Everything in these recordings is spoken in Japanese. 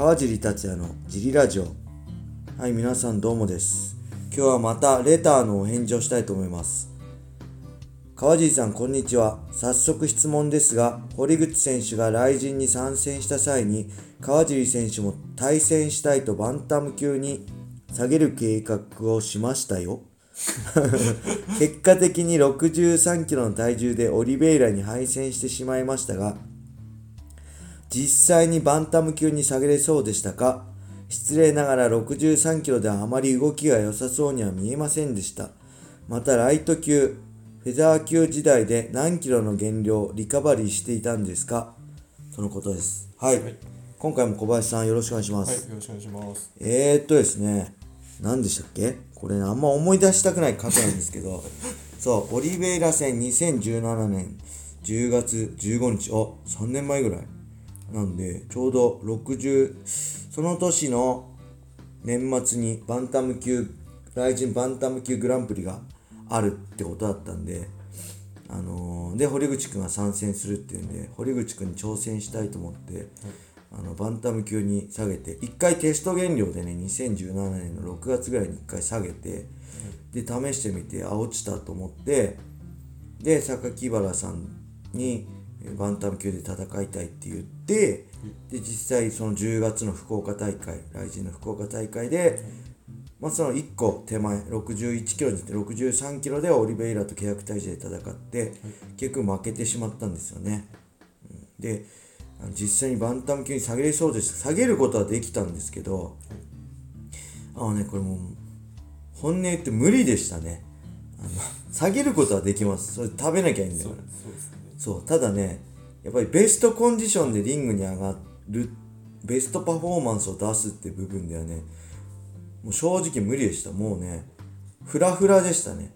川尻達也のジリラジオ。はい皆さんどうもです。今日はまたレターのお返事をしたいと思います。川尻さんこんにちは。早速質問ですが堀口選手が雷神に参戦した際に川尻選手も対戦したいとバンタム級に下げる計画をしましたよ。結果的に63キロの体重でオリベイラに敗戦してしまいましたが実際にバンタム級に下げれそうでしたか？失礼ながら63キロではあまり動きが良さそうには見えませんでした。またライト級、フェザー級時代で何キロの減量、リカバリーしていたんですか？そのことです。はい。はい、今回も小林さんよろしくお願いします。はい、よろしくお願いします。えー、っとですね、何でしたっけ？これ、ね、あんま思い出したくない過去なんですけど、そう、オリベイラ戦2017年10月15日、あ、3年前ぐらい。なんで、ちょうど60、その年の年末にバンタム級、ライジンバンタム級グランプリがあるってことだったんで、あのー、で、堀口くんが参戦するっていうんで、堀口くんに挑戦したいと思って、はい、あのバンタム級に下げて、1回テスト減量でね、2017年の6月ぐらいに1回下げて、はい、で、試してみて、あ、落ちたと思って、で、榊原さんに、バンタム級で戦いたいって言って、で実際その10月の福岡大会来神の福岡大会で、まあ、その1個手前61キロにって63キロでオリベイラと契約体重で戦って、結局負けてしまったんですよね、で実際にバンタム級に下げれそうでした。下げることはできたんですけどあのねこれもう本音言って無理でしたね。あの下げることはできます。それ食べなきゃいいんだよそうただねやっぱりベストコンディションでリングに上がるベストパフォーマンスを出すって部分ではね。もう正直無理でした。もうねフラフラでしたね。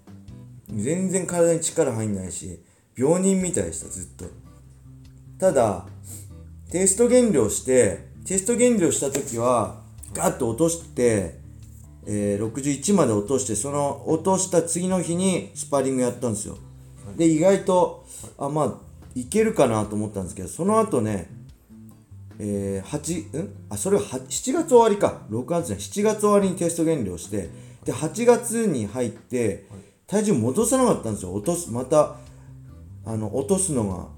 全然体に力入んないし病人みたいでしたずっと。ただテスト減量してテスト減量した時はガッと落としてえー、61まで落としてその落とした次の日にスパーリングやったんですよ。で意外とあまあいけるかなと思ったんですけどその後ねえー、8ん？あそれは7月終わりか。6月ね7月終わりにテスト減量してで8月に入って体重戻さなかったんですよ。落とすまたあの落とすのが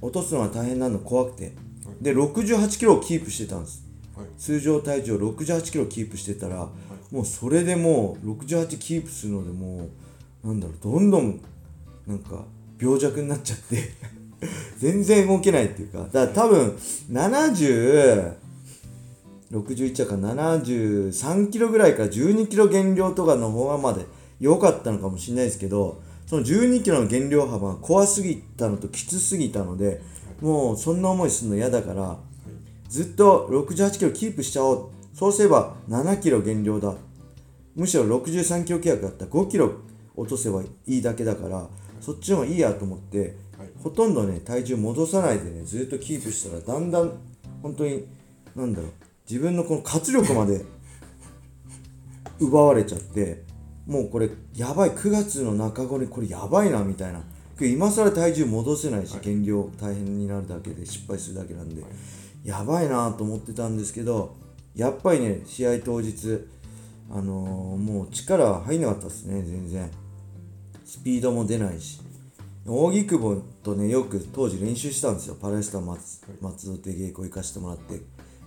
落とすのが大変なの怖くて。で68キロをキープしてたんです。通常体重を68キロキープしてたらもうそれでもう68キープするのでもうなんだろうどんどんなんか病弱になっちゃって 全然動けないっていうか、だから多分、70、61だから73キロぐらいから12キロ減量とかの方がまで良かったのかもしれないですけど、その12キロの減量幅が怖すぎたのときつすぎたので、もうそんな思いするの嫌だから、ずっと68キロキープしちゃおう。そうすれば7キロ減量だ。むしろ63キロ契約だったら5キロ落とせばいいだけだから、そっちの方がいいやと思って、ほとんどね体重戻さないでねずっとキープしたらだんだん本当になんだろう自分のこの活力まで 奪われちゃってもうこれやばい9月の中頃にこれやばいなみたいな。今更体重戻せないし減量大変になるだけで失敗するだけなんでやばいなと思ってたんですけどやっぱりね試合当日あのー、もう力入んなかったですね全然。スピードも出ないし扇久保とねよく当時練習したんですよ。パレスタ松松戸で稽古行かしてもらって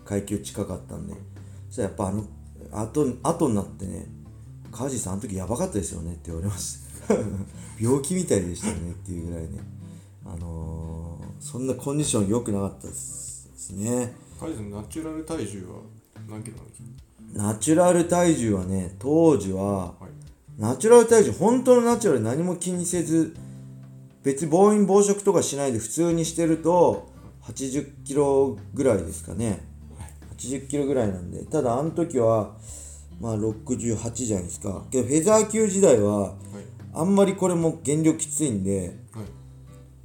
階級近かったんで。そしたらやっぱあの後後になってね「川地さんあの時やばかったですよね」って言われました。病気みたいでしたねっていうぐらいね。あのー、そんなコンディション良くなかったですね。川地さんナチュラル体重は何キロなんですか？ナチュラル体重はね当時は、はい、ナチュラル体重本当のナチュラル何も気にせず別に暴飲暴食とかしないで普通にしてると80キロぐらいですかね。80キロぐらいなんで。ただあの時はまあ68じゃないですか。けどフェザー級時代はあんまりこれも減量きついんで、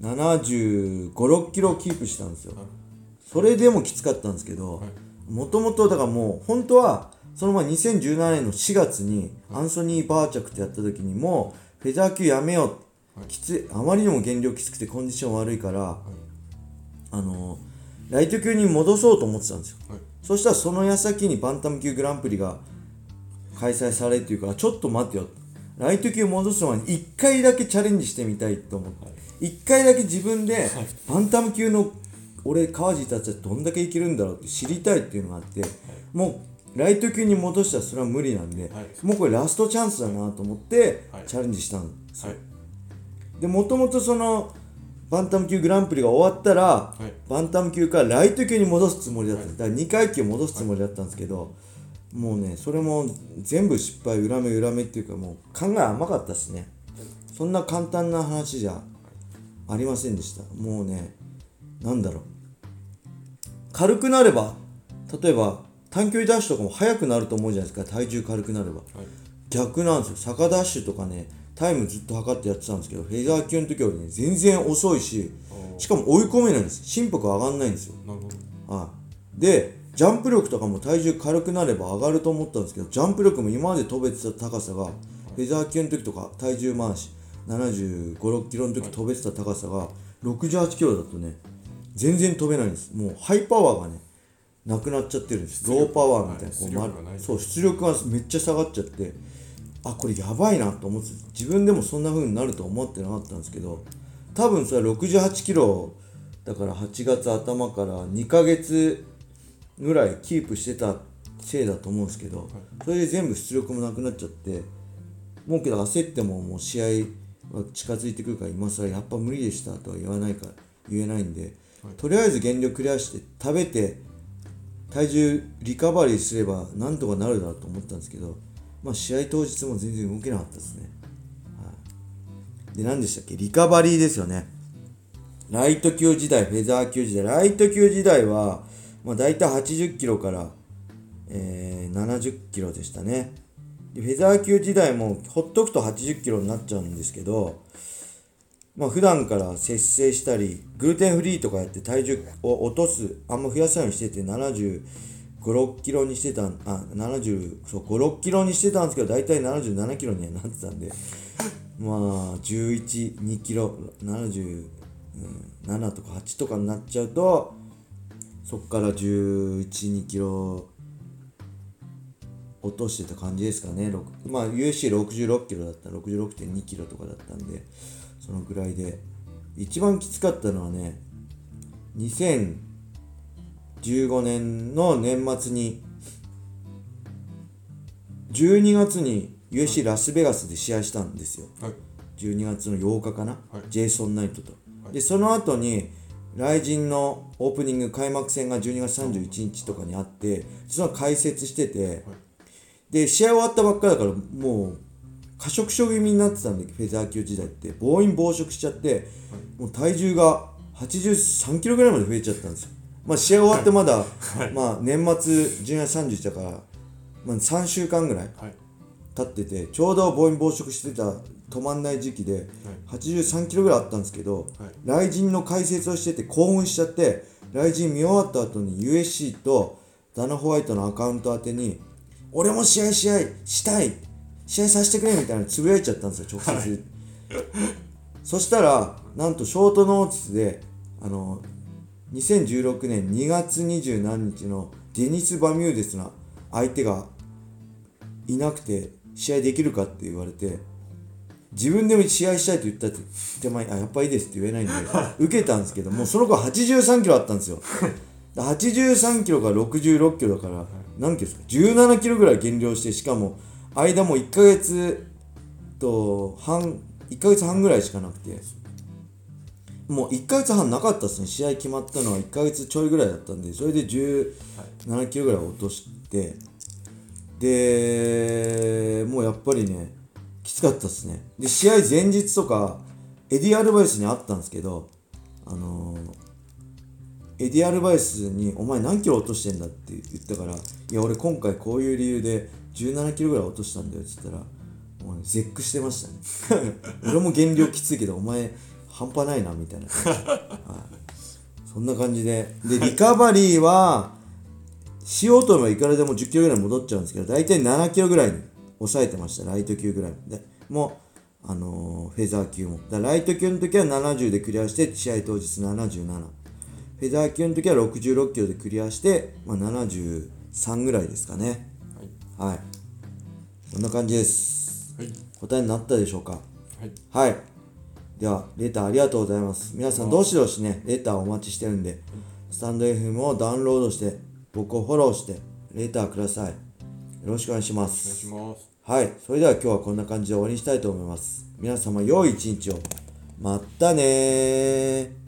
7 5 6キロキープしたんですよ、それでもきつかったんですけどもともとだからもう本当はその前2017年の4月にアンソニー・バーチャクってやった時にもフェザー級やめようきつい。あまりにも減量きつくてコンディション悪いから、あのライト級に戻そうと思ってたんですよ、そしたらその矢先にバンタム級グランプリが開催されるっていうからちょっと待ってよ。ライト級戻す前に1回だけチャレンジしてみたいと思って、1回だけ自分でバンタム級の俺川地たちはどんだけいけるんだろうって知りたいっていうのがあって、もうライト級に戻したらそれは無理なんで、はい。もうこれラストチャンスだなと思ってはい。チャレンジしたんですよ、はいでもともとそのバンタム級グランプリが終わったら、い。バンタム級からライト級に戻すつもりだった。んです、だから2階級戻すつもりだったんですけど、もうねそれも全部失敗裏目裏目っていうかもう考え甘かったですね。そんな簡単な話じゃありませんでした。もうねなんだろう。軽くなれば例えば短距離ダッシュとかも速くなると思うじゃないですか。体重軽くなれば。はい。逆なんですよ。坂ダッシュとかねタイムずっと測ってやってたんですけどフェザー級の時よりね全然遅いししかも追い込めないんです。心拍上がんないんですよ。はい。でジャンプ力とかも体重軽くなれば上がると思ったんですけどジャンプ力も今まで飛べてた高さがフェザー級の時とか体重回し7 5 6キロの時飛べてた高さが68キロだとね全然飛べないんです。もうハイパワーがねなくなっちゃってるんです。ローパワーみたいなはいこうまそう出力がめっちゃ下がっちゃってあこれやばいなと思って自分でもそんな風になると思ってなかったんですけど多分それは68キロだから8月頭から2ヶ月ぐらいキープしてたせいだと思うんですけどそれで全部出力もなくなっちゃってもうけど焦ってももう試合は近づいてくるから今更やっぱ無理でしたとは言わないから言えないんで、とりあえず減量クリアして食べて体重リカバリーすればなんとかなるだろうと思ったんですけど、まあ、試合当日も全然動けなかったですね。はい、で何でしたっけ？リカバリーですよね。ライト級時代、フェザー級時代、ライト級時代は、まあ、大体80キロから、えー70キロでしたね。でフェザー級時代もほっとくと80キロになっちゃうんですけど、まあ普段から節制したり、グルテンフリーとかやって体重を落とす、あんま増やさないようにしてて、75、6キロにしてた、あ、70、そう、5、6キロにしてたんですけど、大体77キロにはなってたんで、まあ、11、2キロ、77とか8とかになっちゃうと、そっから11、2キロ落としてた感じですかね。まあ、USC66 キロだった、66.2キロとかだったんで、そのぐらいで。一番きつかったのはね、2015年の年末に、12月に USC ラスベガスで試合したんですよ。はい。12月の8日かな、はい。ジェイソン・ナイトと、はい。でその後に雷神のオープニング開幕戦が12月31日とかにあってその解説してて、で試合終わったばっかだからもう過食症気味になってたんでフェザー級時代って。暴飲暴食しちゃって、もう体重が83キロぐらいまで増えちゃったんですよまあ試合終わってまだ、まあ年末12月31日だから、まあ、3週間ぐらいはい。経っててちょうど暴飲暴食してた止まんない時期で83キロぐらいあったんですけど、はい。雷神の解説をしてて興奮しちゃって雷神見終わった後に USC とダナ・ホワイトのアカウント宛てに俺も試合試合したい試合させてくれみたいなのつぶやいちゃったんですよ直接。そしたらなんとショートノーティスであの2016年2月20何日のデニス・バミューデスの相手がいなくて試合できるかって言われて自分でも試合したいと言ったって手前あやっぱいいですって言えないんで 受けたんですけどもうその子83キロあったんですよ。83キロから66キロだから何キロですか？17キロぐらい減量してしかも間も1ヶ月と半1ヶ月半ぐらいしかなくてもう1ヶ月半なかったですね。試合決まったのは1ヶ月ちょいぐらいだったんでそれで17キロぐらい落としてでもうやっぱりねきつかったですね。で試合前日とかエディ・アルバイスに会ったんですけどあのーエディ・アルバイスに「お前何キロ落としてんだ?」って言ったから「いや俺今回こういう理由で17キロぐらい落としたんだよ」って言ったらもう絶句してましたね。俺も減量きついけどお前半端ないなみたいな、はい、そんな感じで。でリカバリーはしようと思えばいくらでも10キロぐらい戻っちゃうんですけど大体7キロぐらいに抑えてました。ライト級ぐらい。でもうあのーフェザー級も。だライト級の時は70でクリアして試合当日77フフェザー級の時は66キロでクリアして、まあ、73ぐらいですかね。はい。はい。こんな感じです。はい。答えになったでしょうか？はい。はい。では、レターありがとうございます。皆さん、どしどしね、レターお待ちしてるんで、スタンド FM をダウンロードして、僕をフォローして、レターください。よろしくお願いしまお願いす。しますはい。それでは今日はこんな感じで終わりにしたいと思います。皆様、良い一日を。まったねー。